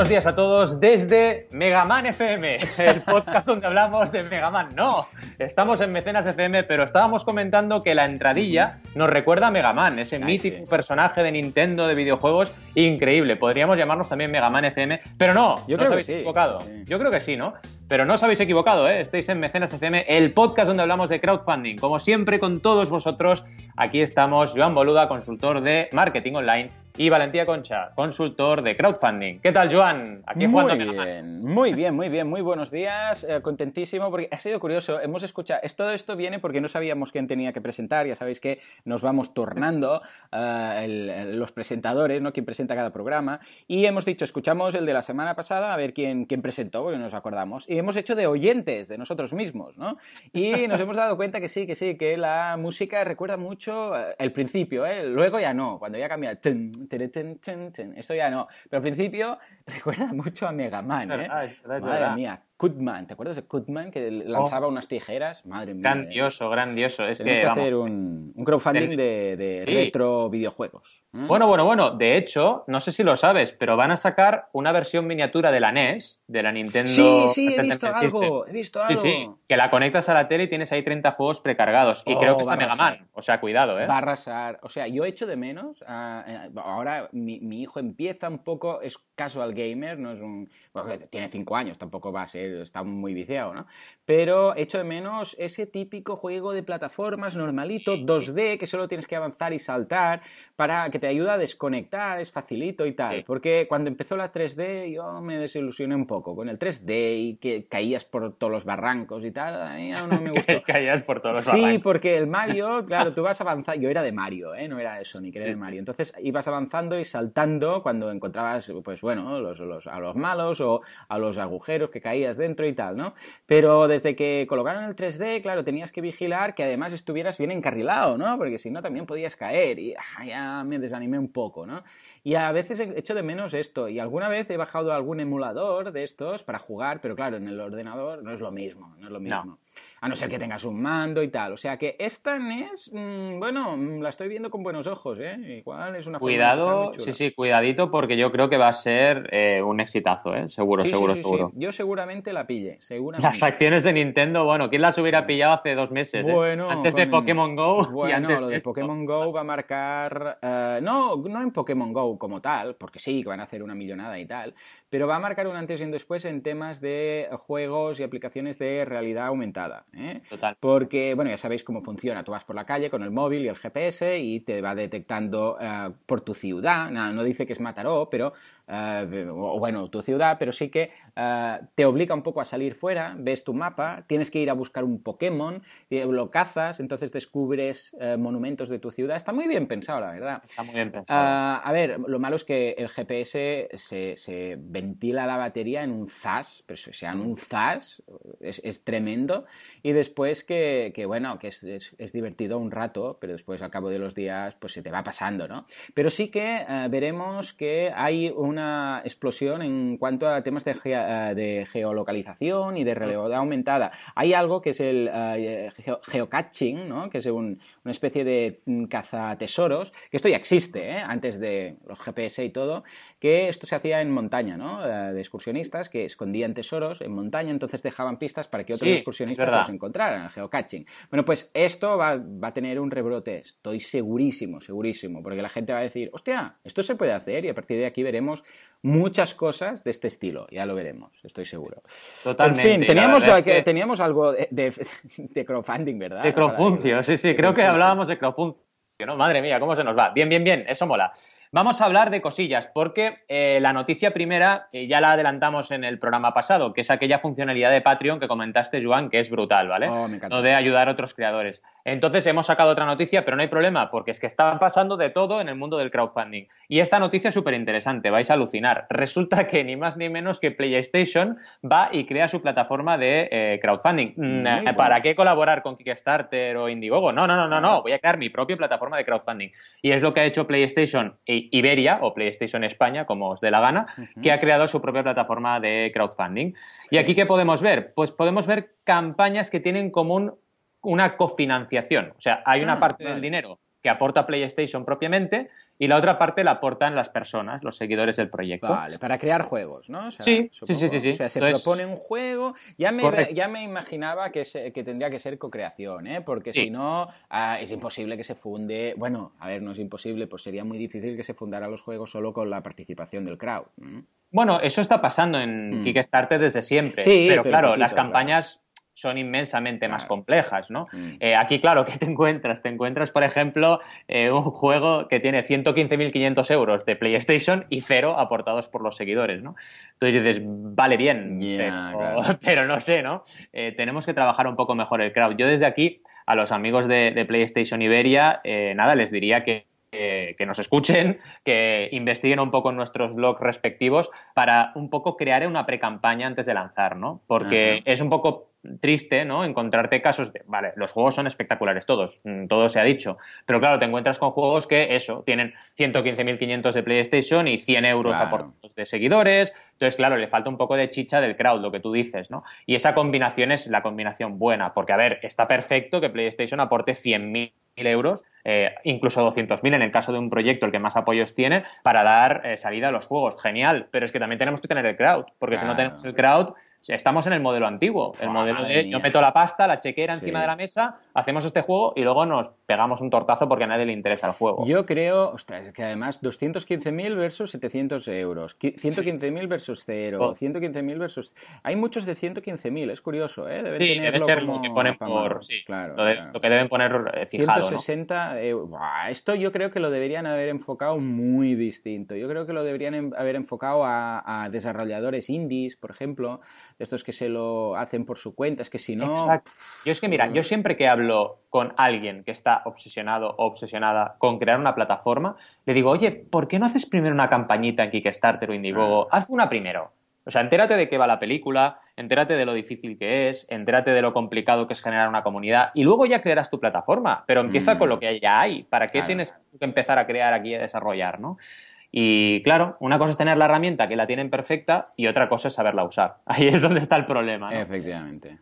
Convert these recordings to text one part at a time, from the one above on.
Buenos días a todos desde Megaman FM, el podcast donde hablamos de Megaman. No, estamos en Mecenas FM, pero estábamos comentando que la entradilla nos recuerda a Megaman, ese mítico personaje de Nintendo de videojuegos increíble. Podríamos llamarnos también Megaman FM, pero no, Yo no creo os que habéis sí, equivocado. sí. Yo creo que sí, ¿no? Pero no os habéis equivocado, ¿eh? Estáis en Mecenas FM, el podcast donde hablamos de crowdfunding. Como siempre, con todos vosotros, aquí estamos Joan Boluda, consultor de marketing online, y Valentía Concha, consultor de crowdfunding. ¿Qué tal, Joan? Aquí jugando Muy Megaman. bien, muy bien, muy bien, muy buenos días, eh, contentísimo porque ha sido curioso, hemos escuchado, es- todo esto viene porque no sabíamos quién tenía que presentar, ya sabéis que nos vamos tornando eh, el- los presentadores, ¿no? Quién presenta cada programa, y hemos dicho, escuchamos el de la semana pasada a ver quién, quién presentó, porque nos acordamos, y hemos hecho de oyentes de nosotros mismos, ¿no? Y nos hemos dado cuenta que sí, que sí, que la música recuerda mucho eh, el principio, ¿eh? Luego ya no, cuando ya cambia, tun, esto ya no, pero al principio recuerda mucho a Mega Man, ¿eh? verdad, es verdad, es Madre verdad. mía, Kutman, ¿te acuerdas de Kutman que lanzaba unas tijeras? Madre mía. Grandioso, grandioso. Es Tenemos que, que, vamos, hacer un, un crowdfunding de, de Sí. retro videojuegos. ¿eh? Bueno, bueno, bueno. De hecho, no sé si lo sabes, pero van a sacar una versión miniatura de la NES, de la Nintendo. sí, sí, he Entertainment visto System. algo, he visto Sí, algo. sí, que la conectas a la tele y tienes ahí 30 juegos precargados. Y Oh, creo que está Mega. Man. O sea, cuidado, ¿eh? Va a arrasar. O sea, yo echo de menos. eh, ahora mi, mi hijo empieza un poco, es casual gamer, no es un. bueno, tiene 5 años, tampoco va a ser, está muy viciado, ¿no? Pero echo de menos ese típico juego de plataformas normalito, 2D, que solo tienes que avanzar y saltar, para que te ayuda a desconectar, es facilito y tal. Sí. Porque cuando empezó la 3D, yo me desilusioné un poco con el 3D y que caías por todos los barrancos y tal. a mí no me gustó. Caías por todos los Sí, barrancos. porque el Mario, claro, tú vas avanzando. Yo era de Mario, ¿eh? no era de Sonic, era Sí, de sí. Mario. Entonces ibas avanzando y saltando cuando encontrabas, pues bueno, los, los- a los malos o a los agujeros que caías dentro y tal, ¿no? Pero desde que colocaron el 3D, claro, tenías que vigilar que además estuvieras bien encarrilado, ¿no? Porque si no también podías caer y ah, ya me desanimé un poco, ¿no? Y a veces he hecho de menos esto. Y alguna vez he bajado algún emulador de estos para jugar, pero claro, en el ordenador no es lo mismo, no es lo mismo. A no ser que tengas un mando y tal. O sea que esta NES, mm, bueno, mm, la estoy viendo con buenos ojos, ¿eh? Igual es una de Cuidado, muy chula. sí, sí, cuidadito, porque yo creo que va a ser eh, un exitazo, ¿eh? Seguro, Sí, seguro, sí, sí. seguro. Yo seguramente la pille, seguramente. Las acciones de Nintendo, bueno, ¿quién las hubiera pillado hace dos meses? eh? Bueno, antes de con- Pokémon Go y Bueno, antes lo de. Pokémon Go va a marcar. eh, no, no en Pokémon Go como tal, porque sí, que van a hacer una millonada y tal, pero va a marcar un antes y un después en temas de juegos y aplicaciones de realidad aumentada. ¿eh? Total. Porque, bueno, ya sabéis cómo funciona. Tú vas por la calle con el móvil y el GPS y te va detectando eh, por tu ciudad. No, no dice que es Mataró, pero. Eh, o bueno, tu ciudad, pero sí que eh, te obliga un poco a salir fuera, ves tu mapa, tienes que ir a buscar un Pokémon, lo cazas, entonces descubres eh, monumentos de tu ciudad. Está muy bien pensado, la verdad. Está muy bien pensado. A ver, lo malo es que el GPS se, se ventila la batería en un zas, pero o sea, en un zas, es, es tremendo. Y después que, que, bueno, que es, es- es divertido un rato, pero después al cabo de los días pues se te va pasando, ¿no? Pero sí que veremos que hay una explosión en cuanto a temas de, ge- eh, de geolocalización y de realidad aumentada. Hay algo que es el eh, geo- geocaching, ¿no? Que es un- una especie de mm, cazatesoros, que esto ya existe, ¿eh? antes de los GPS y todo, que esto se hacía en montaña, ¿no? De excursionistas que escondían tesoros en montaña, entonces dejaban pistas para que otros Sí, excursionistas los encontraran, el geocaching. Bueno, pues esto va, va a tener un rebrote, estoy segurísimo, segurísimo, porque la gente va a decir, hostia, esto se puede hacer y a partir de aquí veremos muchas cosas de este estilo, ya lo veremos, estoy seguro. Totalmente. En fin, teníamos, es que- teníamos algo de, de- de crowdfunding, ¿verdad? De crowdfuncio, sí, sí, creo que hablábamos de crowdfuncio, ¿no? Madre mía, cómo se nos va. Bien, bien, bien, eso mola. Vamos a hablar de cosillas, porque eh, la noticia primera eh, ya la adelantamos en el programa pasado, que es aquella funcionalidad de Patreon que comentaste, Joan, que es brutal, ¿vale? Oh, me encanta. Lo de ayudar a otros creadores. Entonces hemos sacado otra noticia, pero no hay problema, porque es que está pasando de todo en el mundo del crowdfunding. Y esta noticia es súper interesante, vais a alucinar. Resulta que ni más ni menos que PlayStation va y crea su plataforma de eh, crowdfunding. Mm, bueno. ¿Para qué colaborar con Kickstarter o Indiegogo? No, no, no, no, no. Voy a crear mi propia plataforma de crowdfunding. Y es lo que ha hecho PlayStation I- Iberia o PlayStation España, como os dé la gana, que ha creado su propia plataforma de crowdfunding. ¿Y aquí qué podemos ver? Pues podemos ver campañas que tienen como un- una cofinanciación. O sea, hay una Ah, parte vale. del dinero que aporta PlayStation propiamente y la otra parte la aportan las personas, los seguidores del proyecto. Vale, para crear juegos, ¿no? sí, sí, sí, sí, O sea, se propone un juego. Ya me, ya me imaginaba que, que tendría que ser co-creación, ¿eh? Porque si no, ah, es imposible que se funde. Bueno, a ver, no es imposible, pues sería muy difícil que se fundara los juegos solo con la participación del crowd. Bueno, eso está pasando en mm. Kickstarter desde siempre. Sí, pero, claro, las campañas son inmensamente más complejas, ¿no? Mm. Eh, aquí, claro, ¿qué te encuentras? Te encuentras, por ejemplo, eh, un juego que tiene 115.500 euros de PlayStation y cero aportados por los seguidores, ¿no? Entonces dices, vale bien, pero, no sé, ¿no? Eh, tenemos que trabajar un poco mejor el crowd. Yo desde aquí, a los amigos de, de PlayStation Iberia, nada, les diría que que, nos escuchen, que investiguen un poco en nuestros blogs respectivos para un poco crear una pre-campaña antes de lanzar, ¿no? Porque es un poco triste, ¿no? Encontrarte casos de, vale, los juegos son espectaculares todos, mm, todo se ha dicho, pero claro, te encuentras con juegos que eso, tienen 115.500 de PlayStation y 100 euros aportados de seguidores, entonces claro, le falta un poco de chicha del crowd, lo que tú dices, ¿no? Y esa combinación es la combinación buena, porque a ver, está perfecto que PlayStation aporte 100.000 euros, eh, incluso 200.000 en el caso de un proyecto el que más apoyos tiene, para dar eh, salida a los juegos. Genial, pero es que también tenemos que tener el crowd, porque si no tenemos el crowd, Estamos en el modelo antiguo, el modelo de yo meto la pasta, la chequera encima de la mesa, hacemos este juego y luego nos pegamos un tortazo porque a nadie le interesa el juego. Yo creo, ostras, que además 215.000 versus 700 euros, 115.000 versus 0, 115.000 versus... Hay muchos de 115.000, es curioso, ¿eh? sí, debe ser lo que ponen por... Sí, claro, lo, que deben poner eh, fijado, 160 euros. esto yo creo que lo deberían haber enfocado muy distinto. Yo creo que lo deberían haber enfocado a, a desarrolladores indies, por ejemplo, estos que se lo hacen por su cuenta, es que si no... Exacto. Yo es que mira, yo siempre que hablo con alguien que está obsesionado o obsesionada con crear una plataforma, le digo, oye, ¿por qué no haces primero una campañita en Kickstarter o Indiegogo? Haz una primero. O sea, entérate de qué va la película, entérate de lo difícil que es, entérate de lo complicado que es generar una comunidad y luego ya crearás tu plataforma, pero empieza con mm. lo que ya hay. ¿Para qué tienes que empezar a crear aquí y a desarrollar, no? Y claro, una cosa es tener la herramienta que la tienen perfecta y otra cosa es saberla usar. Ahí es donde está el problema. Efectivamente.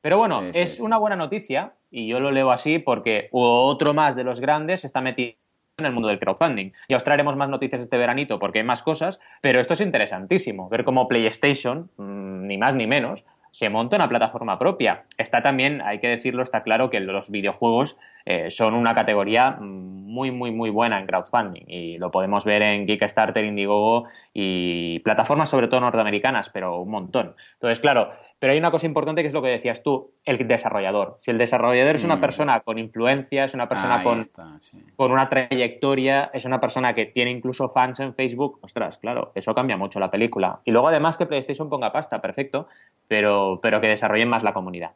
Pero bueno, es una buena noticia y yo lo leo así porque otro más de los grandes está metido en el mundo del crowdfunding. Ya os traeremos más noticias este veranito porque hay más cosas, pero esto es interesantísimo, ver cómo PlayStation, mm, ni más ni menos, se monta una plataforma propia. Está también, hay que decirlo, está claro que los videojuegos eh, son una categoría muy, muy, muy buena en crowdfunding y lo podemos ver en Kickstarter, Indiegogo y plataformas sobre todo norteamericanas, pero un montón. Entonces, claro, pero hay una cosa importante que es lo que decías tú, el desarrollador. Si el desarrollador es una mm. persona con influencia, es una persona con, con una trayectoria, es una persona que tiene incluso fans en Facebook, ostras, claro, eso cambia mucho la película. Y luego además que PlayStation ponga pasta, perfecto, pero, pero que desarrollen más la comunidad.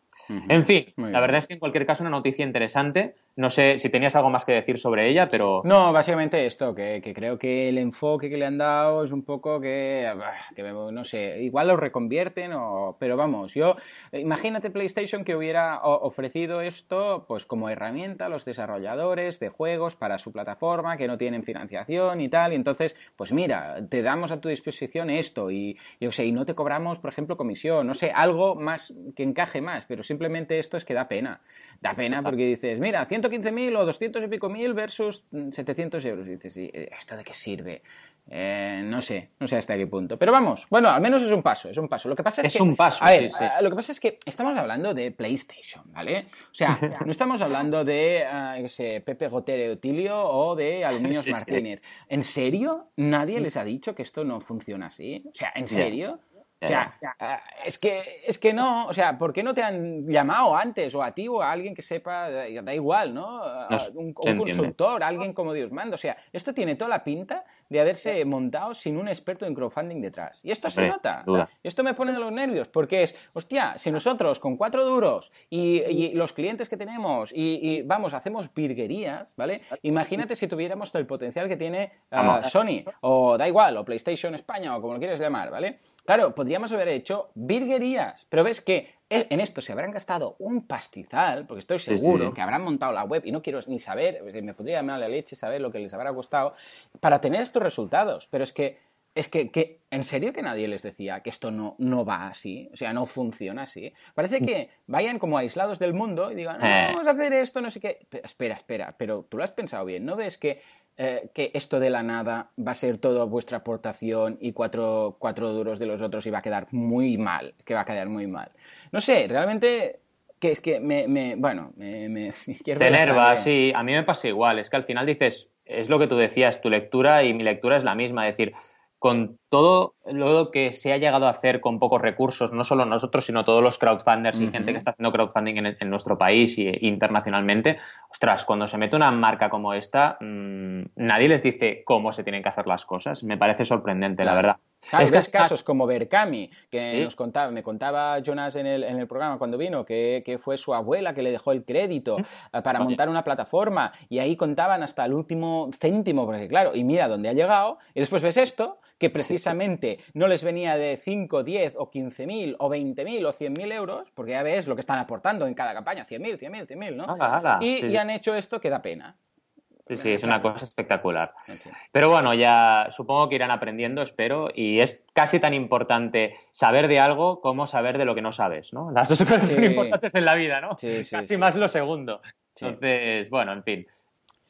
En fin, la verdad es que en cualquier caso una noticia interesante. No sé si tenías algo más que decir sobre ella, pero... No, básicamente esto, que, creo que el enfoque que le han dado es un poco que, que no sé, igual lo reconvierten, o, pero vamos, yo, imagínate PlayStation que hubiera ofrecido esto pues como herramienta a los desarrolladores de juegos para su plataforma que no tienen financiación y tal, y entonces, pues mira, te damos a tu disposición esto y yo sé, y no te cobramos, por ejemplo, comisión, no sé, algo más que encaje más, pero simplemente esto es que da pena. Da pena porque dices, mira, 115.000 o 200 y pico mil versus 700 euros. Y dices, eh, ¿esto de qué sirve? Eh, no sé, no sé hasta qué punto. Pero vamos, bueno, al menos es un paso, es un paso. Lo que pasa es, es un paso. A ver, eh, lo que pasa es que estamos hablando de PlayStation, ¿vale? O sea, no estamos hablando de, uh, sé, Pepe Gotere Otilio o de Aluminios Martínez. ¿En serio? ¿Nadie les ha dicho que esto no funciona así? O sea, ¿en serio? O sea, ah, es que, es que no, o sea, ¿por qué no te han llamado antes o a ti o a alguien que sepa, da igual, ¿no? un, consultor, alguien como Dios manda. O sea, esto tiene toda la pinta de haberse montado sin un experto en crowdfunding detrás. Y esto se nota. Esto me pone de los nervios porque es, hostia, si nosotros con cuatro duros y, los clientes que tenemos y, vamos, hacemos virguerías, ¿vale? Imagínate si tuviéramos el potencial que tiene ah, Sony o da igual, o PlayStation España o como lo quieres llamar, ¿vale? Claro, podríamos haber hecho virguerías, pero ves que e, en esto se habrán gastado un pastizal, porque estoy seguro que habrán montado la web y no quiero ni saber, me podría llamar la leche saber lo que les habrá costado para tener estos resultados. Pero es que es que, ¿en serio que nadie les decía que esto no, no va así? O sea, no funciona así. Parece que vayan como aislados del mundo y digan, no, eh. vamos a hacer esto, no sé qué. espera, espera, pero tú lo has pensado bien, ¿no ves que, eh, que esto de la nada va a ser toda vuestra aportación y cuatro, cuatro duros de los otros y va a quedar muy mal, que va a quedar muy mal? No sé, realmente que es que me, me bueno, me, me Te enerva, sí, a mí me pasa igual, es que al final dices, es lo que tú decías, tu lectura y mi lectura es la misma, es decir, con todo lo que se ha llegado a hacer con pocos recursos, no solo nosotros, sino todos los crowdfunders y gente que está haciendo crowdfunding en, nuestro país e internacionalmente, ostras, cuando se mete una marca como esta, mm, nadie les dice cómo se tienen que hacer las cosas. Me parece sorprendente, la verdad. es que casos como Berkami, que nos contaba, me contaba Jonas en el, en el programa cuando vino, que, que, fue su abuela que le dejó el crédito eh, para montar una plataforma. Y ahí contaban hasta el último céntimo, porque claro, y mira dónde ha llegado, y después ves esto que precisamente no les venía de 5, 10 o 15 mil o 20 mil o 100 mil euros, porque ya ves lo que están aportando en cada campaña, 100 mil, 100 mil, 100 mil, ¿no? y, han hecho esto que da pena. Sí, sí, es una cosa espectacular. Pero bueno, ya supongo que irán aprendiendo, espero, y es casi tan importante saber de algo como saber de lo que no sabes, ¿no? Las dos cosas son importantes en la vida, ¿no? casi más lo segundo. Entonces, bueno, en fin,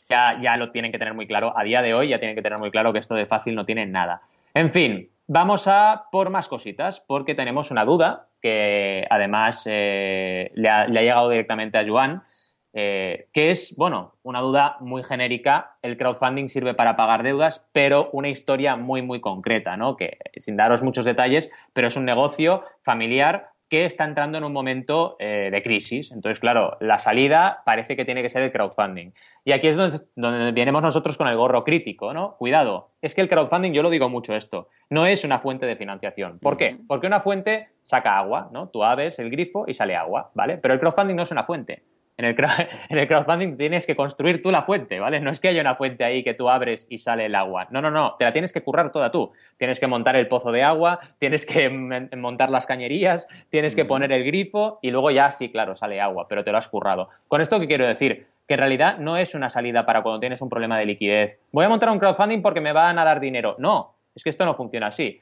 ya, ya lo tienen que tener muy claro. A día de hoy ya tienen que tener muy claro que esto de fácil no tiene nada. En fin, vamos a por más cositas, porque tenemos una duda que además eh, le, ha, llegado directamente a Joan, eh, que es, bueno, una duda muy genérica. El crowdfunding sirve para pagar deudas, pero una historia muy, muy concreta, ¿no? Que sin daros muchos detalles, pero es un negocio familiar que está entrando en un momento eh, de crisis. Entonces, claro, la salida parece que tiene que ser el crowdfunding. Y aquí es donde, donde vienemos nosotros con el gorro crítico, ¿no? Cuidado, es que el crowdfunding, yo lo digo mucho esto, no es una fuente de financiación. ¿Por qué? Porque una fuente saca agua, ¿no? Tú abres el grifo y sale agua, ¿vale? Pero el crowdfunding no es una fuente. En el, crowdfunding tienes que construir tú la fuente, ¿vale? No es que haya una fuente ahí que tú abres y sale el agua. No, no, no, te la tienes que currar toda tú. Tienes que montar el pozo de agua, tienes que montar las cañerías, tienes que poner el grifo y luego ya sí, claro, sale agua, pero te lo has currado. Con esto, ¿qué quiero decir? Que en realidad no es una salida para cuando tienes un problema de liquidez. Voy a montar un crowdfunding porque me van a dar dinero. No, es que esto no funciona así.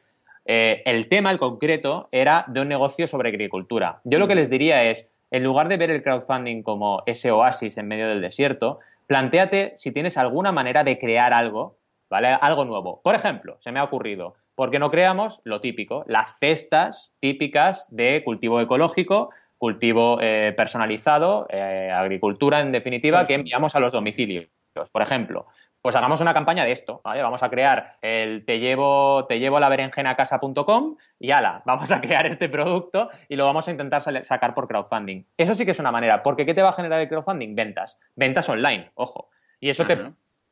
Eh, el tema, el concreto, era de un negocio sobre agricultura. Yo lo que les diría es, en lugar de ver el crowdfunding como ese oasis en medio del desierto, planteate si tienes alguna manera de crear algo, ¿vale? Algo nuevo. Por ejemplo, se me ha ocurrido, ¿por qué no creamos lo típico? Las cestas típicas de cultivo ecológico, cultivo eh, personalizado, eh, agricultura en definitiva, que enviamos a los domicilios. Por ejemplo, pues hagamos una campaña de esto, ¿vale? Vamos a crear el te llevo, te llevo la berenjena a casa.com y ala, vamos a crear este producto y lo vamos a intentar sacar por crowdfunding. Eso sí que es una manera, porque ¿qué te va a generar el crowdfunding? Ventas. Ventas online, ojo. Y eso te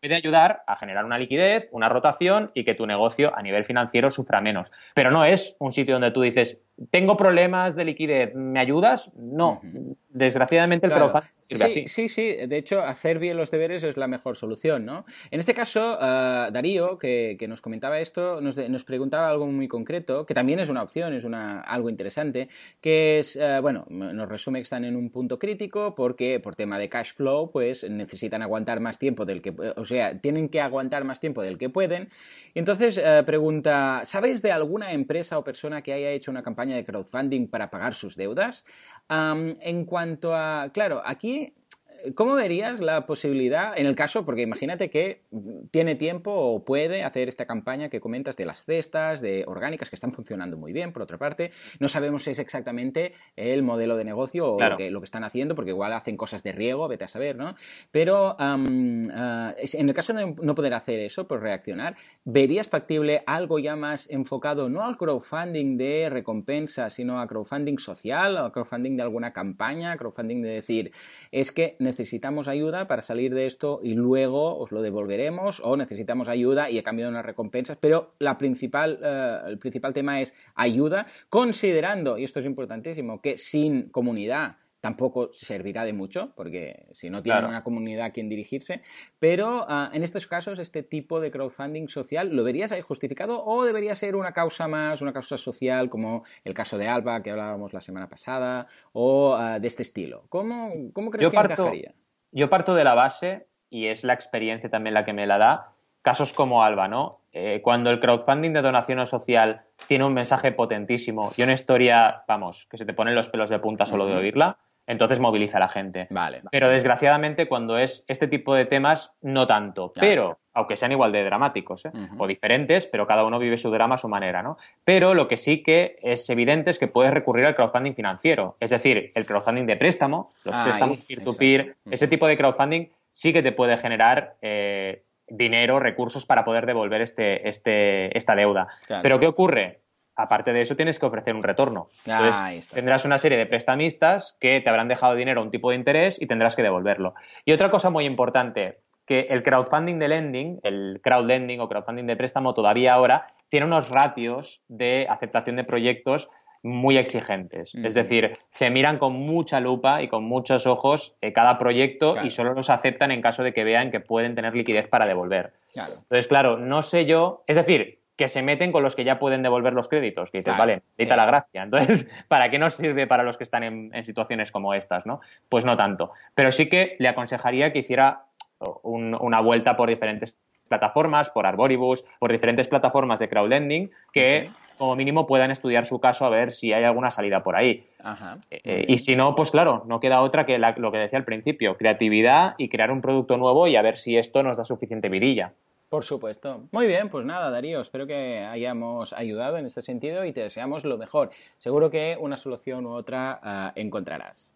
puede ayudar a generar una liquidez, una rotación y que tu negocio a nivel financiero sufra menos. Pero no es un sitio donde tú dices, tengo problemas de liquidez, ¿me ayudas? No. Desgraciadamente el crowdfunding sí, Sí, sí, de hecho, hacer bien los deberes es la mejor solución, ¿no? En este caso, eh, Darío, que, nos comentaba esto, nos, preguntaba algo muy concreto, que también es una opción, es una, algo interesante, que es, eh, bueno, nos resume que están en un punto crítico porque por tema de cash flow, pues necesitan aguantar más tiempo del que, o sea, tienen que aguantar más tiempo del que pueden. Entonces, eh, pregunta, ¿sabéis de alguna empresa o persona que haya hecho una campaña de crowdfunding para pagar sus deudas? En cuanto a, claro, aquí ¿Cómo verías la posibilidad, en el caso, porque imagínate que tiene tiempo o puede hacer esta campaña que comentas de las cestas, de orgánicas, que están funcionando muy bien, por otra parte, no sabemos si es exactamente el modelo de negocio o lo, que, están haciendo, porque igual hacen cosas de riego, vete a saber, ¿no? Pero ah, en el caso de no poder hacer eso, por reaccionar, ¿verías factible algo ya más enfocado no al crowdfunding de recompensa, sino a crowdfunding social, o crowdfunding de alguna campaña, crowdfunding de decir, es que necesitamos ayuda para salir de esto y luego os lo devolveremos o necesitamos ayuda y he cambiado unas recompensas, pero la principal, eh, el principal tema es ayuda, considerando, y esto es importantísimo, que sin comunidad tampoco servirá de mucho, porque si no tienen una comunidad a quien dirigirse, pero ah, en estos casos este tipo de crowdfunding social, ¿lo verías ahí justificado o debería ser una causa más, una causa social como el caso de Alba que hablábamos la semana pasada o ah, de este estilo? ¿Cómo, cómo crees que encajaría? Yo parto de la base, y es la experiencia también la que me la da, casos como Alba, ¿no? eh, cuando el crowdfunding de donación social tiene un mensaje potentísimo y una historia, vamos, que se te ponen los pelos de punta solo de oírla, entonces moviliza a la gente. Vale. Pero desgraciadamente cuando es este tipo de temas, no tanto. Pero, aunque sean igual de dramáticos, ¿eh? o diferentes, pero cada uno vive su drama a su manera, ¿no? Pero lo que sí que es evidente es que puedes recurrir al crowdfunding financiero. Es decir, el crowdfunding de préstamo, los préstamos peer-to-peer, ese tipo de crowdfunding sí que te puede generar eh, dinero, recursos para poder devolver este, este, esta deuda. Pero ¿qué ocurre? Aparte de eso, tienes que ofrecer un retorno. Entonces, tendrás una serie de prestamistas que te habrán dejado dinero a un tipo de interés y tendrás que devolverlo. Y otra cosa muy importante, que el crowdfunding de lending, el crowdlending o crowdfunding de préstamo todavía ahora, tiene unos ratios de aceptación de proyectos muy exigentes. Es decir, se miran con mucha lupa y con muchos ojos eh, cada proyecto y solo los aceptan en caso de que vean que pueden tener liquidez para devolver. Entonces, claro, no sé yo, es decir, que se meten con los que ya pueden devolver los créditos. Que dices, vale, necesita la gracia. Entonces, ¿para qué nos sirve para los que están en, situaciones como estas? ¿no? Pues no tanto. Pero sí que le aconsejaría que hiciera una vuelta por diferentes plataformas, por Arboribus, por diferentes plataformas de crowdlending, que como mínimo puedan estudiar su caso a ver si hay alguna salida por ahí. Eh, eh, y si no, pues claro, no queda otra que lo que decía al principio, creatividad y crear un producto nuevo y a ver si esto nos da suficiente virilla. Por supuesto. Muy bien, pues nada, Darío, espero que hayamos ayudado en este sentido y te deseamos lo mejor. Seguro que una solución u otra ah, encontrarás.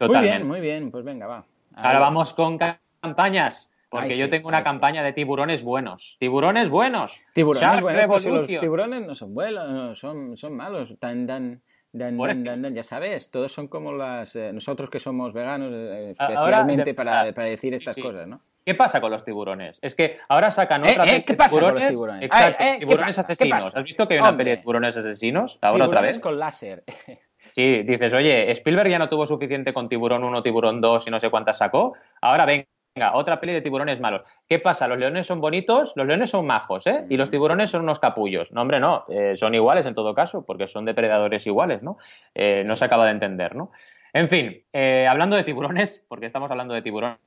Muy bien, muy bien, pues venga, va. Ahora vamos con campañas. Porque yo tengo una campaña de tiburones buenos. ¡Tiburones buenos! Tiburones buenos, pues los tiburones no son buenos, son, son malos. Tan, tan, ya sabes, todos son como las... Eh, nosotros que somos veganos, eh, especialmente para, para, decir estas cosas, ¿no? ¿Qué pasa con los tiburones? Es que ahora sacan otra ¿Eh, ¿Qué pasa tiburones, con los tiburones? Exacto, tiburones asesinos. ¿Has visto que hay una peli de tiburones asesinos? Ahora otra vez. con láser. Sí, dices, oye, Spielberg ya no tuvo suficiente con Tiburón 1, Tiburón 2 y no sé cuántas sacó. Ahora venga, otra peli de tiburones malos. ¿Qué pasa? Los leones son bonitos, los leones son majos, ¿eh? Y los tiburones son unos capullos. No, hombre, no. Eh, son iguales en todo caso, porque son depredadores iguales, ¿no? Eh, no se acaba de entender, ¿no? En fin, hablando de tiburones, porque estamos hablando de tiburones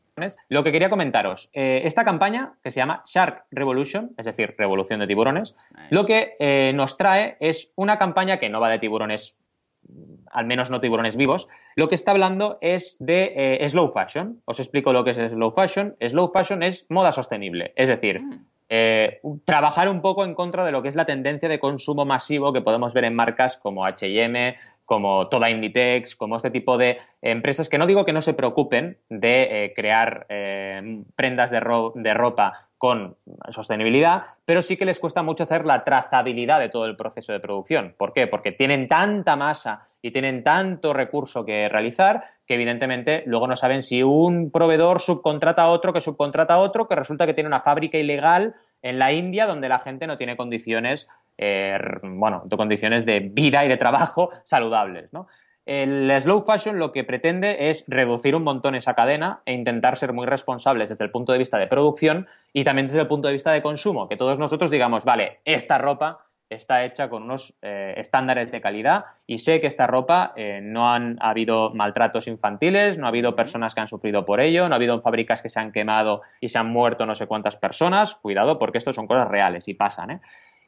lo que quería comentaros, eh, esta campaña que se llama Shark Revolution, es decir, Revolución de Tiburones, lo que eh, nos trae es una campaña que no va de tiburones, al menos no tiburones vivos, lo que está hablando es de eh, slow fashion. Os explico lo que es slow fashion. Slow fashion es moda sostenible, es decir, mm. trabajar un poco en contra de lo que es la tendencia de consumo masivo que podemos ver en marcas como HM, como toda Inditex, como este tipo de empresas que no digo que no se preocupen de eh, crear eh, prendas de, de, ropa con sostenibilidad, pero sí que les cuesta mucho hacer la trazabilidad de todo el proceso de producción. ¿Por qué? Porque tienen tanta masa y tienen tanto recurso que realizar que evidentemente luego no saben si un proveedor subcontrata a otro que subcontrata a otro, que resulta que tiene una fábrica ilegal en la India donde la gente no tiene condiciones eh, bueno, condiciones de vida y de trabajo saludables, ¿no? El slow fashion lo que pretende es reducir un montón esa cadena e intentar ser muy responsables desde el punto de vista de producción y también desde el punto de vista de consumo, que todos nosotros digamos, vale, esta ropa está hecha con unos eh, estándares de calidad y sé que esta ropa eh, no han habido maltratos infantiles, no ha habido personas que han sufrido por ello, no ha habido fábricas que se han quemado y se han muerto no sé cuántas personas, cuidado porque esto son cosas reales y pasan, ¿eh?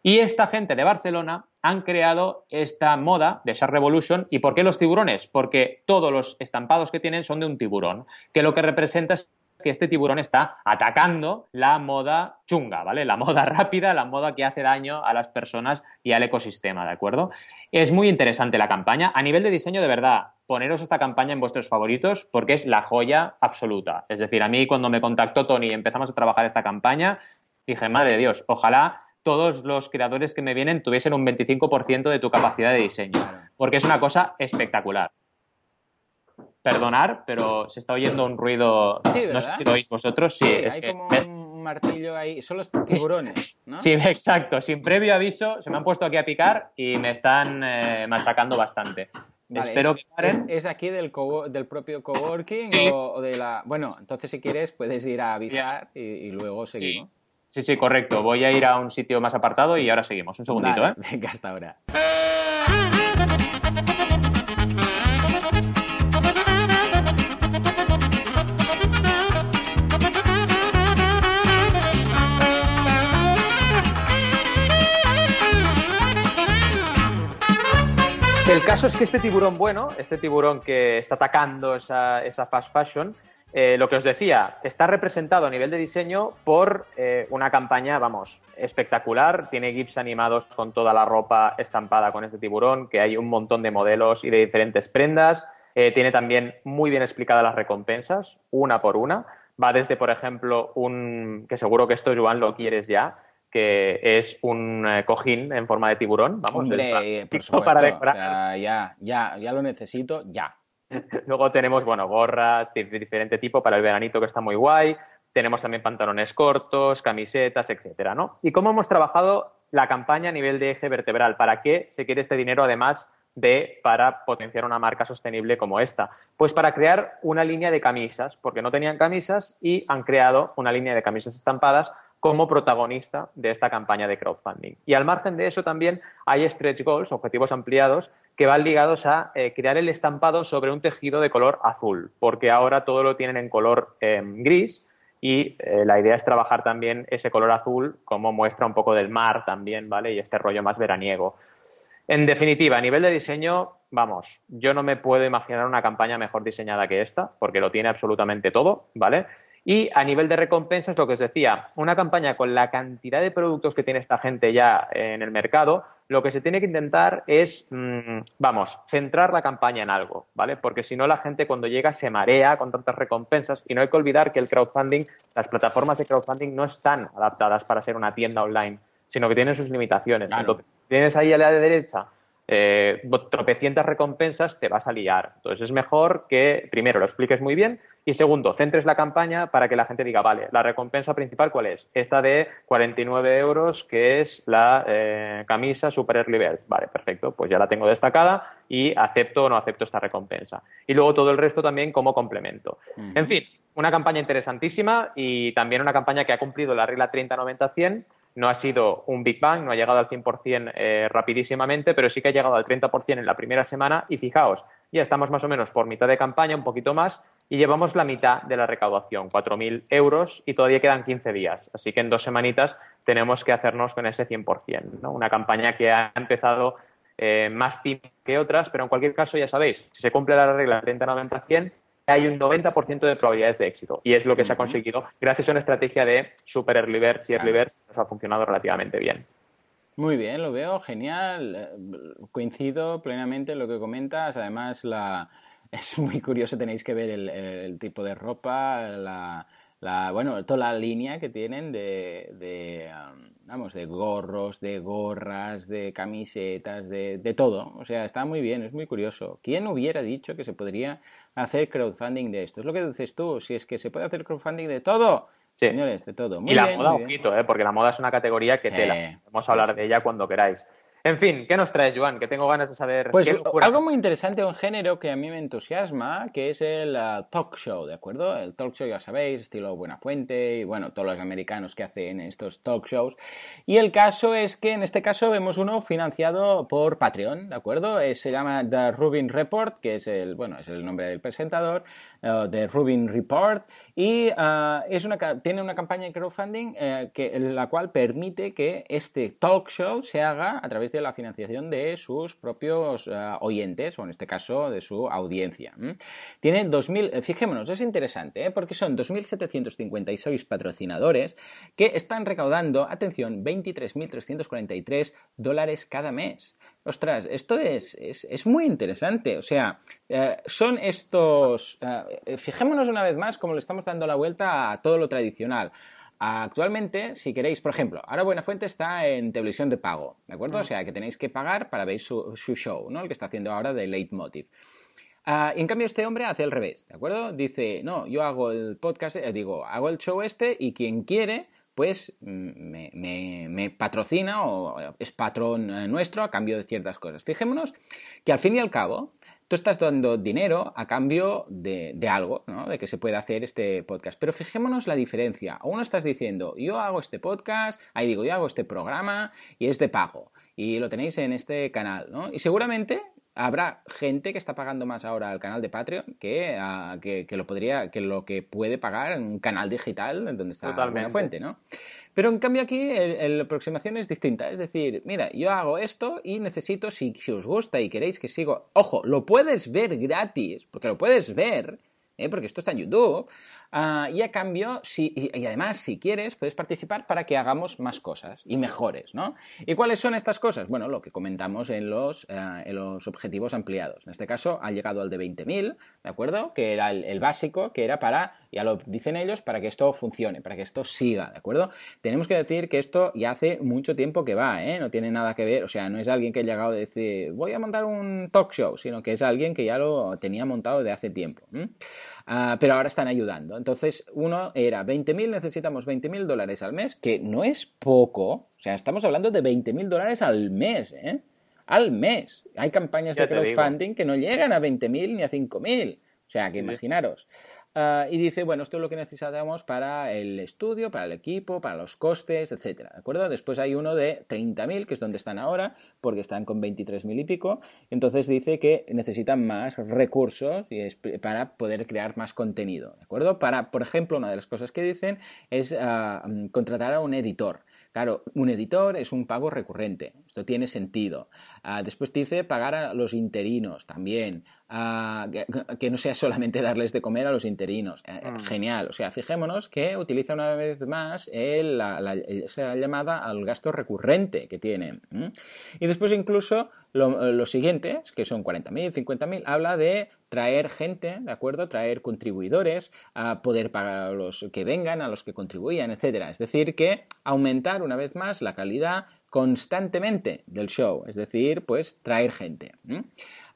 Y esta gente de Barcelona han creado esta moda de Shark Revolution. ¿Y por qué los tiburones? Porque todos los estampados que tienen son de un tiburón, que lo que representa es que este tiburón está atacando la moda chunga, ¿vale? La moda rápida, la moda que hace daño a las personas y al ecosistema, ¿de acuerdo? Es muy interesante la campaña. A nivel de diseño, de verdad, poneros esta campaña en vuestros favoritos porque es la joya absoluta. Es decir, a mí cuando me contactó Tony y empezamos a trabajar esta campaña, dije, madre de Dios, ojalá todos los creadores que me vienen tuviesen un 25% de tu capacidad de diseño, porque es una cosa espectacular. Perdonar, pero se está oyendo un ruido, no sé si lo oís vosotros, sí, es hay como un martillo ahí, son los tiburones, ¿no? Sí, exacto, sin previo aviso se me han puesto aquí a picar y me están eh, machacando bastante. Espero es, que paren. ¿Es, aquí del, del propio coworking o, de la...? Bueno, entonces si quieres puedes ir a avisar y, luego seguimos. Sí, sí, correcto. Voy a ir a un sitio más apartado y ahora seguimos. Un segundito, ¿eh? Venga, hasta ahora. El caso es que este tiburón bueno, este tiburón que está atacando esa, esa fast fashion, eh, lo que os decía, está representado a nivel de diseño por eh, una campaña, vamos, espectacular. Tiene GIFs animados con toda la ropa estampada con este tiburón, que hay un montón de modelos y de diferentes prendas. Eh, tiene también muy bien explicadas las recompensas, una por una. Va desde, por ejemplo, un, que seguro que esto, Joan, lo quieres ya, que es un cojín en forma de tiburón. Vamos, Hombre, por supuesto, para decorar. ya, ya, ya lo necesito, ya. Luego tenemos, bueno, gorras de diferente tipo para el veranito que está muy guay. Tenemos también pantalones cortos, camisetas, etcétera, ¿no? Y cómo hemos trabajado la campaña a nivel de eje vertebral. ¿Para qué se quiere este dinero además de para potenciar una marca sostenible como esta? Pues para crear una línea de camisas, porque no tenían camisas y han creado una línea de camisas estampadas como protagonista de esta campaña de crowdfunding. Y al margen de eso también hay stretch goals, objetivos ampliados, que van ligados a eh, crear el estampado sobre un tejido de color azul, porque ahora todo lo tienen en color em, gris y eh, la idea es trabajar también ese color azul como muestra un poco del mar también, ¿vale? Y este rollo más veraniego. En definitiva, a nivel de diseño, vamos, yo no me puedo imaginar una campaña mejor diseñada que esta, porque lo tiene absolutamente todo, ¿vale? Y a nivel de recompensas, lo que os decía, una campaña con la cantidad de productos que tiene esta gente ya en el mercado, lo que se tiene que intentar es, mm, vamos, centrar la campaña en algo, ¿vale? Porque si no, la gente cuando llega se marea con tantas recompensas y no hay que olvidar que el crowdfunding, las plataformas de crowdfunding no están adaptadas para ser una tienda online, sino que tienen sus limitaciones. Entonces, tienes ahí a la derecha eh, tropecientas recompensas, te vas a liar. Entonces es mejor que primero lo expliques muy bien y segundo, centres la campaña para que la gente diga, vale, la recompensa principal cuál es? Esta de 49 euros que es la eh, camisa Super Early Bird. Vale, perfecto, pues ya la tengo destacada y acepto o no acepto esta recompensa. Y luego todo el resto también como complemento. En fin, una campaña interesantísima y también una campaña que ha cumplido la regla 30-90-100 no ha sido un Big Bang, no ha llegado al 100% eh, rapidísimamente, pero sí que ha llegado al 30% en la primera semana y fijaos, ya estamos más o menos por mitad de campaña, un poquito más, y llevamos la mitad de la recaudación, 4.000 euros, y todavía quedan 15 días. Así que en dos semanitas tenemos que hacernos con ese 100%. ¿no? Una campaña que ha empezado eh, más tiempo que otras, pero en cualquier caso ya sabéis, si se cumple la regla 30-90-100, hay un 90% de probabilidades de éxito. Y es lo que se ha conseguido gracias a una estrategia de super early birds y early birds nos ha funcionado relativamente bien. Muy bien, lo veo genial. Eh, coincido plenamente en lo que comentas. Además, la... es muy curioso, tenéis que ver el tipo de ropa, la, la, bueno, toda la línea que tienen de, de vamos, de gorros, de gorras, de camisetas, de, de, todo. O sea, está muy bien, es muy curioso. ¿Quién hubiera dicho que se podría hacer crowdfunding de esto? Es lo que dices tú, si es que se puede hacer crowdfunding de todo. Señores, de todo. y la moda, ojito, ¿eh? porque la moda es una categoría que tela. Vamos a hablar de ella cuando queráis. En fin, ¿qué nos traes, Joan? Que tengo ganas de saber. Pues algo muy interesante, un género que a mí me entusiasma, que es el uh, talk show, ¿de acuerdo? El talk show, ya sabéis, estilo Buena Fuente y bueno, todos los americanos que hacen estos talk shows. Y el caso es que en este caso vemos uno financiado por Patreon, ¿de acuerdo? Eh, se llama The Rubin Report, que es el, bueno, es el nombre del presentador, uh, The Rubin Report, y uh, es una, tiene una campaña de crowdfunding eh, que, la cual permite que este talk show se haga a través de la financiación de sus propios eh, oyentes, o en este caso de su audiencia. Tiene 2.000, eh, fijémonos, es interesante, ¿eh? porque son 2.756 patrocinadores que están recaudando, atención, 23.343 dólares cada mes. Ostras, esto es, es, muy interesante. O sea, son estos. fijémonos una vez más cómo le estamos dando la vuelta a todo lo tradicional. Actualmente, si queréis, por ejemplo, ahora Buenafuente está en televisión de pago, ¿de acuerdo? O sea, que tenéis que pagar para ver su, show, ¿no? El que está haciendo ahora de Leitmotiv. Uh, en cambio, este hombre hace el revés, ¿de acuerdo? Dice, no, yo hago el podcast, eh, digo, hago el show este y quien quiere, pues mm, me, me, patrocina o es patrón eh, nuestro a cambio de ciertas cosas. Fijémonos que al fin y al cabo, tú estás dando dinero a cambio de, algo, ¿no? De que se pueda hacer este podcast. Pero fijémonos la diferencia. Uno estás diciendo, yo hago este podcast, ahí digo, yo hago este programa y es de pago. Y lo tenéis en este canal, ¿no? Y seguramente habrá gente que está pagando más ahora al canal de Patreon que, que, lo podría, que lo que puede pagar en un canal digital donde está la fuente, ¿no? Pero en cambio aquí la aproximación es distinta. Es decir, mira, yo hago esto y necesito, si, si os gusta y queréis que sigo, ojo, lo puedes ver gratis, porque lo puedes ver, ¿eh? porque esto está en YouTube. Ah, y a cambio, si, y, además, si quieres, puedes participar para que hagamos más cosas y mejores, ¿no? ¿Y cuáles son estas cosas? Bueno, lo que comentamos en los, eh, en los objetivos ampliados. En este caso, ha llegado al de 20.000, ¿de acuerdo? Que era el, básico, que era para, ya lo dicen ellos, para que esto funcione, para que esto siga, ¿de acuerdo? Tenemos que decir que esto ya hace mucho tiempo que va, ¿eh? No tiene nada que ver, o sea, no es alguien que ha llegado a decir, voy a montar un talk show, sino que es alguien que ya lo tenía montado de hace tiempo. Ah, pero ahora están ayudando. Entonces, uno era 20.000, necesitamos 20.000 dólares al mes, que no es poco. O sea, estamos hablando de 20.000 dólares al mes, ¿eh? Al mes. Hay campañas de crowdfunding que no llegan a 20.000 ni a 5.000. O sea, que imaginaros. Ah, y dice, bueno, esto es lo que necesitamos para el estudio, para el equipo, para los costes, etcétera, ¿de acuerdo? Después hay uno de 30.000, que es donde están ahora, porque están con 23.000 y pico. Entonces dice que necesitan más recursos para poder crear más contenido, ¿de acuerdo? Para, por ejemplo, una de las cosas que dicen es ah, contratar a un editor. Claro, un editor es un pago recurrente, esto tiene sentido. Ah, después dice pagar a los interinos también, ah, que, no sea solamente darles de comer a los interinos. Eh, mm. Genial, o sea, fijémonos que utiliza una vez más la, esa llamada al gasto recurrente que tienen. Y después incluso los siguientes, que son 40.000, 50.000, habla de traer gente, ¿de acuerdo? Traer contribuidores, a poder pagar a los que vengan, a los que contribuyan, etcétera. Es decir, que aumentar una vez más la calidad constantemente del show, es decir, pues traer gente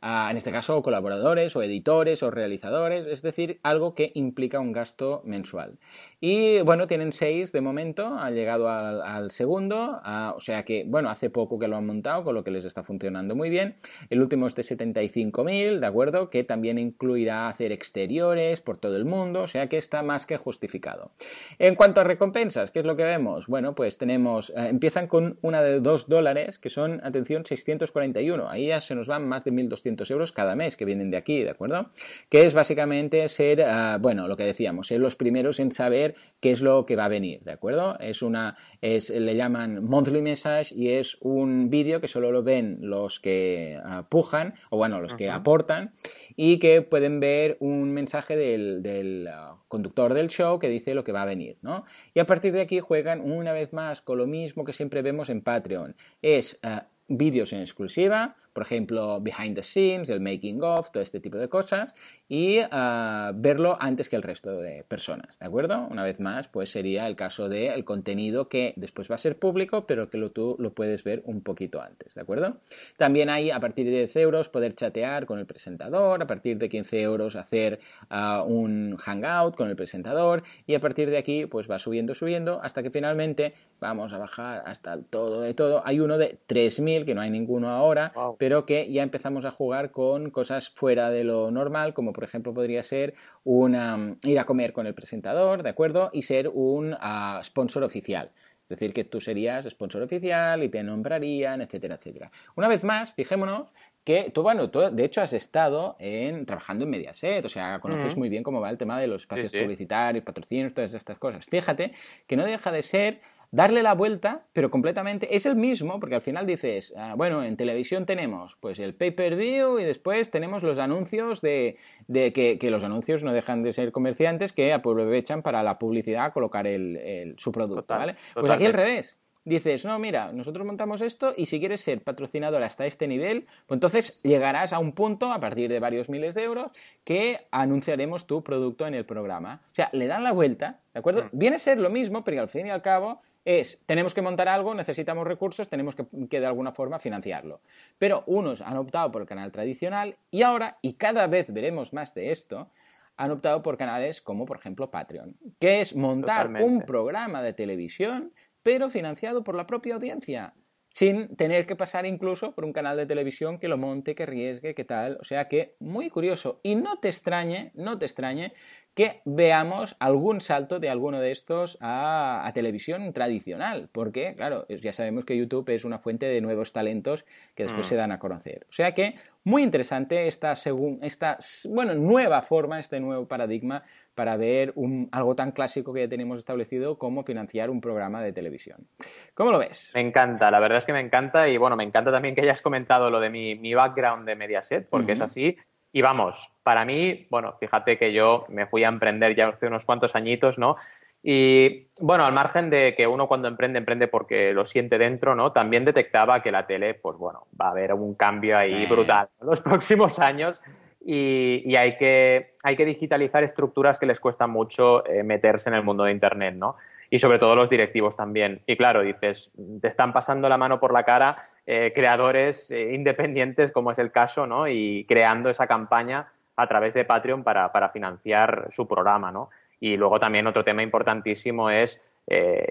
en este caso colaboradores o editores o realizadores, es decir, algo que implica un gasto mensual. Y bueno, tienen seis de momento, han llegado al, segundo, o sea que, bueno, hace poco que lo han montado, con lo que les está funcionando muy bien. El último es de 75.000, ¿de acuerdo? Que también incluirá hacer exteriores por todo el mundo, o sea que está más que justificado. En cuanto a recompensas, ¿qué es lo que vemos? Bueno, pues tenemos, eh, empiezan con una de 2 dólares, que son, atención, 641. Ahí ya se nos van más de 1.200 euros cada mes que vienen de aquí, ¿de acuerdo? Que es básicamente ser, ah, bueno, lo que decíamos, ser los primeros en saber qué es lo que va a venir, ¿de acuerdo? Es una, es, le llaman monthly message y es un vídeo que solo lo ven los que uh, pujan, o bueno, los que aportan, y que pueden ver un mensaje del, ah, conductor del show que dice lo que va a venir, ¿no? Y a partir de aquí juegan una vez más con lo mismo que siempre vemos en Patreon. Es vídeos en exclusiva, por ejemplo, behind the scenes, el making of, todo este tipo de cosas, y ah, verlo antes que el resto de personas, ¿de acuerdo? Una vez más, pues sería el caso del contenido que después va a ser público, pero que tú lo puedes ver un poquito antes, ¿de acuerdo? También hay, a partir de 10 euros, poder chatear con el presentador, a partir de 15 euros hacer ah, un hangout con el presentador, y a partir de aquí, pues va subiendo, subiendo, hasta que finalmente vamos a bajar hasta todo de todo. Hay uno de 3.000, que no hay ninguno ahora, pero que ya empezamos a jugar con cosas fuera de lo normal, como por ejemplo podría ser una, ir a comer con el presentador, ¿de acuerdo? Y ser un ah, sponsor oficial. Es decir, que tú serías sponsor oficial y te nombrarían, etcétera, etcétera. Una vez más, fijémonos que tú, bueno, tú de hecho has estado en, trabajando en Mediaset, o sea, conoces muy bien cómo va el tema de los espacios publicitarios, patrocinios, todas estas cosas. Fíjate que no deja de ser darle la vuelta, pero completamente es el mismo, porque al final dices, ah, bueno, en televisión tenemos pues el pay-per-view y después tenemos los anuncios de, que, los anuncios no dejan de ser comerciantes que aprovechan para la publicidad colocar el, su producto, ¿vale? Pues aquí al revés. Dices, no, mira, nosotros montamos esto y si quieres ser patrocinador hasta este nivel, pues entonces llegarás a un punto, a partir de varios miles de euros, que anunciaremos tu producto en el programa. O sea, le dan la vuelta, ¿de acuerdo? Mm. Viene a ser lo mismo, pero al fin y al cabo es, tenemos que montar algo, necesitamos recursos, tenemos que, de alguna forma financiarlo. Pero unos han optado por el canal tradicional y ahora, y cada vez veremos más de esto, han optado por canales como por ejemplo Patreon, que es montar un programa de televisión, pero financiado por la propia audiencia sin tener que pasar incluso por un canal de televisión que lo monte, que arriesgue, que tal. O sea que muy curioso. Y no te extrañe, no te extrañe que veamos algún salto de alguno de estos a, televisión tradicional, porque, claro, ya sabemos que YouTube es una fuente de nuevos talentos que después mm. se dan a conocer. O sea que, muy interesante esta, según, esta bueno, nueva forma, este nuevo paradigma para ver un, algo tan clásico que ya tenemos establecido como financiar un programa de televisión. ¿Cómo lo ves? Me encanta, la verdad es que me encanta y bueno, me encanta también que hayas comentado lo de mi, background de Mediaset, porque es así. Y vamos, para mí, bueno, fíjate que yo me fui a emprender ya hace unos cuantos añitos, ¿no? Y bueno, al margen de que uno cuando emprende, emprende porque lo siente dentro, ¿no? También detectaba que la tele, pues bueno, va a haber un cambio ahí brutal en los próximos años y, hay, que, hay que digitalizar estructuras que les cuesta mucho eh, meterse en el mundo de Internet, ¿no? Y sobre todo los directivos también. Y claro, dices, te están pasando la mano por la cara eh, creadores eh, independientes, como es el caso, ¿no? Y creando esa campaña a través de Patreon para, para financiar su programa, ¿no? Y luego también otro tema importantísimo es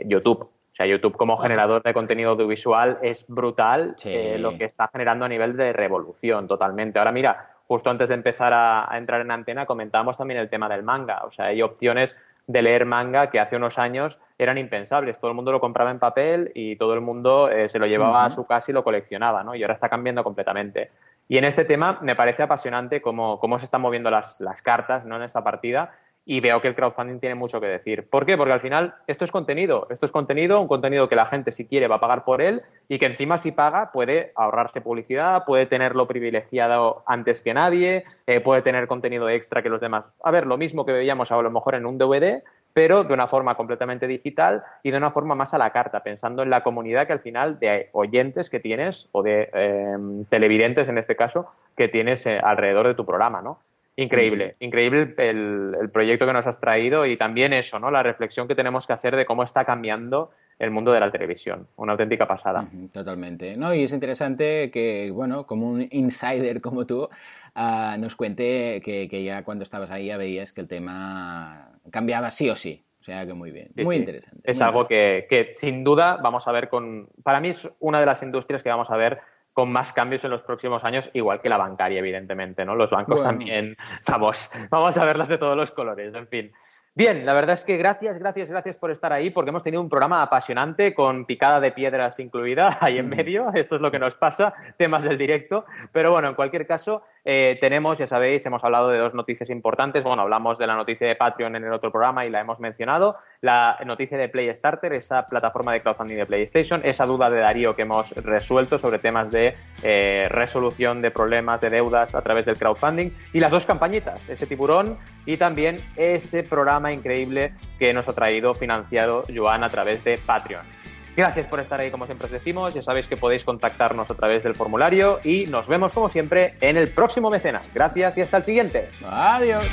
YouTube. O sea, YouTube como generador de contenido audiovisual es brutal lo que está generando a nivel de revolución totalmente. Ahora mira, justo antes de empezar a, entrar en antena comentábamos también el tema del manga. O sea, hay opciones de leer manga que hace unos años eran impensables. Todo el mundo lo compraba en papel y todo el mundo eh, se lo llevaba a su casa y lo coleccionaba, ¿no? Y ahora está cambiando completamente. Y en este tema me parece apasionante cómo, cómo se están moviendo las, las cartas ¿no? en esta partida y veo que el crowdfunding tiene mucho que decir. ¿Por qué? Porque al final esto es contenido, esto es contenido, un contenido que la gente si quiere va a pagar por él y que encima si paga puede ahorrarse publicidad, puede tenerlo privilegiado antes que nadie, eh, puede tener contenido extra que los demás. A ver, lo mismo que veíamos a lo mejor en un DVD, pero de una forma completamente digital y de una forma más a la carta, pensando en la comunidad que al final de oyentes que tienes o de eh, televidentes en este caso que tienes eh, alrededor de tu programa, ¿no? Increíble, increíble el, proyecto que nos has traído y también eso, ¿no? La reflexión que tenemos que hacer de cómo está cambiando el mundo de la televisión. Una auténtica pasada. Totalmente. No, y es interesante que, bueno, como un insider como tú, ah, nos cuente que, ya cuando estabas ahí ya veías que el tema cambiaba sí o sí. O sea que muy bien, muy interesante. Es algo Que, que sin duda vamos a ver con... Para mí es una de las industrias que vamos a ver con más cambios en los próximos años, igual que la bancaria, evidentemente, ¿no? Los bancos también, vamos, vamos a verlas de todos los colores, en fin. Bien, la verdad es que gracias, gracias, gracias por estar ahí, porque hemos tenido un programa apasionante con picada de piedras incluida ahí en mm. medio. Esto es lo que nos pasa, temas del directo. Pero bueno, en cualquier caso, eh, tenemos, ya sabéis, hemos hablado de dos noticias importantes. Bueno, hablamos de la noticia de Patreon en el otro programa y la hemos mencionado. La noticia de Play Starter, esa plataforma de crowdfunding de PlayStation, esa duda de Darío que hemos resuelto sobre temas de eh, resolución de problemas de deudas a través del crowdfunding. Y las dos campañitas, ese tiburón y también ese programa increíble que nos ha traído financiado Joan a través de Patreon. Gracias por estar ahí, como siempre os decimos. Ya sabéis que podéis contactarnos a través del formulario y nos vemos, como siempre, en el próximo mecenas. Gracias y hasta el siguiente. Adiós.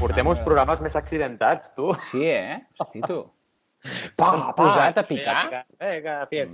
Portemos programas más accidentados, tú. Sí, eh? Hosti, tu. Pa, pa, a picar? Venga, fiesta.